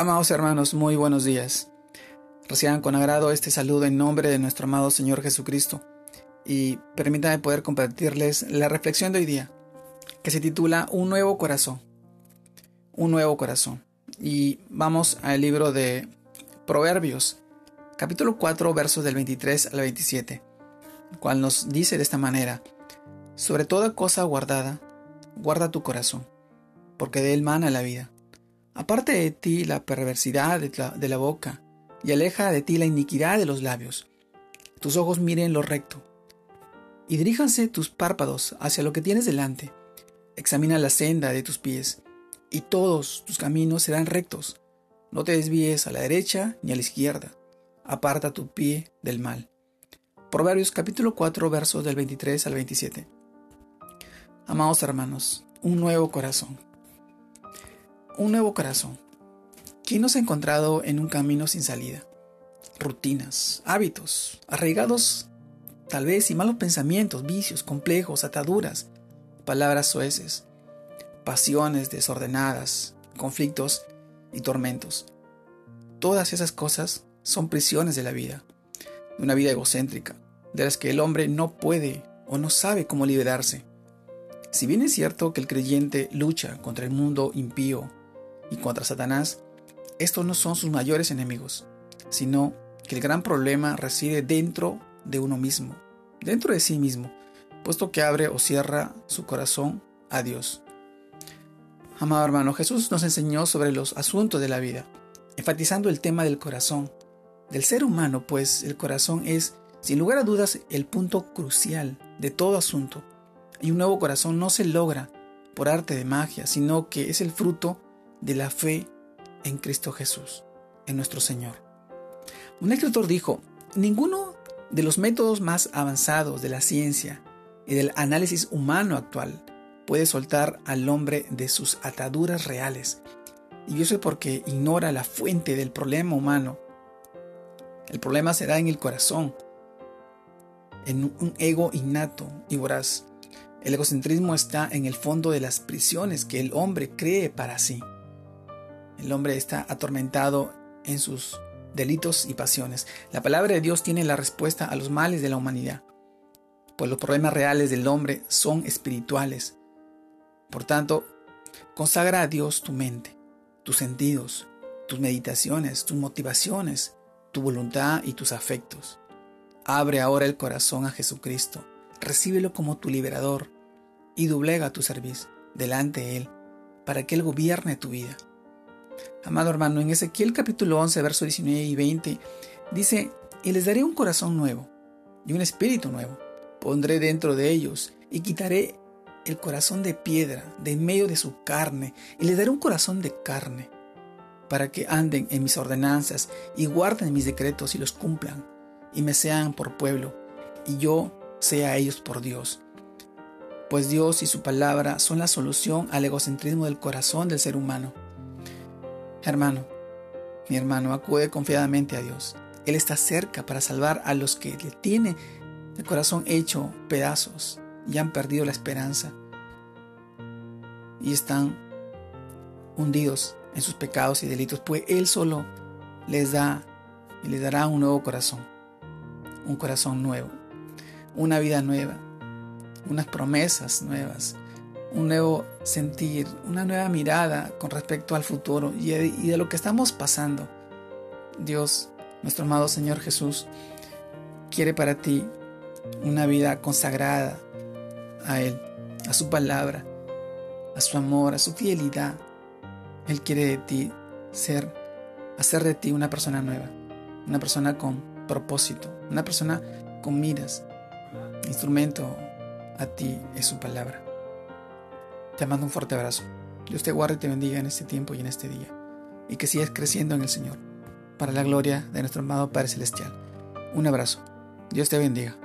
Amados hermanos, muy buenos días. Reciban con agrado este saludo en nombre de nuestro amado Señor Jesucristo y permítanme poder compartirles la reflexión de hoy día, que se titula Un nuevo corazón. Un nuevo corazón. Y vamos al libro de Proverbios, capítulo 4, versos del 23 al 27, el cual nos dice de esta manera, sobre toda cosa guardada, guarda tu corazón, porque de él mana la vida Aparte de ti la perversidad de la, boca, y aleja de ti la iniquidad de los labios. Tus ojos miren lo recto, y diríjanse tus párpados hacia lo que tienes delante. Examina la senda de tus pies, y todos tus caminos serán rectos. No te desvíes a la derecha ni a la izquierda. Aparta tu pie del mal. Proverbios capítulo 4 versos del 23 al 27. Amados hermanos, un nuevo corazón un nuevo corazón. ¿Quién nos ha encontrado en un camino sin salida? Rutinas, hábitos, arraigados tal vez y malos pensamientos, vicios, complejos, ataduras, palabras sueces, pasiones desordenadas, conflictos y tormentos. Todas esas cosas son prisiones de la vida, de una vida egocéntrica, de las que el hombre no puede o no sabe cómo liberarse. Si bien es cierto que el creyente lucha contra el mundo impío y contra Satanás, estos no son sus mayores enemigos, sino que el gran problema reside dentro de uno mismo, dentro de sí mismo, puesto que abre o cierra su corazón a Dios. Amado hermano, Jesús nos enseñó sobre los asuntos de la vida, enfatizando el tema del corazón, del ser humano, pues el corazón es, sin lugar a dudas, el punto crucial de todo asunto. Y un nuevo corazón no se logra por arte de magia, sino que es el fruto de la fe en Cristo Jesús, en nuestro Señor. Un escritor dijo, ninguno de los métodos más avanzados de la ciencia y del análisis humano actual puede soltar al hombre de sus ataduras reales. Y eso es porque ignora la fuente del problema humano. El problema se da en el corazón, en un ego innato y voraz. El egocentrismo está en el fondo de las prisiones que el hombre cree para sí. El hombre está atormentado en sus delitos y pasiones. La palabra de Dios tiene la respuesta a los males de la humanidad, pues los problemas reales del hombre son espirituales. Por tanto, consagra a Dios tu mente, tus sentidos, tus meditaciones, tus motivaciones, tu voluntad y tus afectos. Abre ahora el corazón a Jesucristo, recíbelo como tu liberador y doblega tu servicio delante de Él para que Él gobierne tu vida. Amado hermano, en Ezequiel capítulo 11, versos 19 y 20, dice, y les daré un corazón nuevo y un espíritu nuevo. Pondré dentro de ellos y quitaré el corazón de piedra de en medio de su carne y les daré un corazón de carne para que anden en mis ordenanzas y guarden mis decretos y los cumplan y me sean por pueblo y yo sea ellos por Dios. Pues Dios y su palabra son la solución al egocentrismo del corazón del ser humano. Hermano, mi hermano, acude confiadamente a Dios. Él está cerca para salvar a los que le tiene el corazón hecho pedazos y han perdido la esperanza y están hundidos en sus pecados y delitos, pues Él solo les da y les dará un nuevo corazón, un corazón nuevo, una vida nueva, unas promesas nuevas, un nuevo sentir, una nueva mirada con respecto al futuro y de, lo que estamos pasando. Dios, nuestro amado Señor Jesús, quiere para ti una vida consagrada a Él, a su palabra, a su amor, a su fidelidad. Él quiere de ti ser, hacer de ti una persona nueva, una persona con propósito, una persona con miras. Instrumento a ti es su palabra. Te mando un fuerte abrazo. Dios te guarde y te bendiga en este tiempo y en este día. Y que sigas creciendo en el Señor, para la gloria de nuestro amado Padre Celestial. Un abrazo. Dios te bendiga.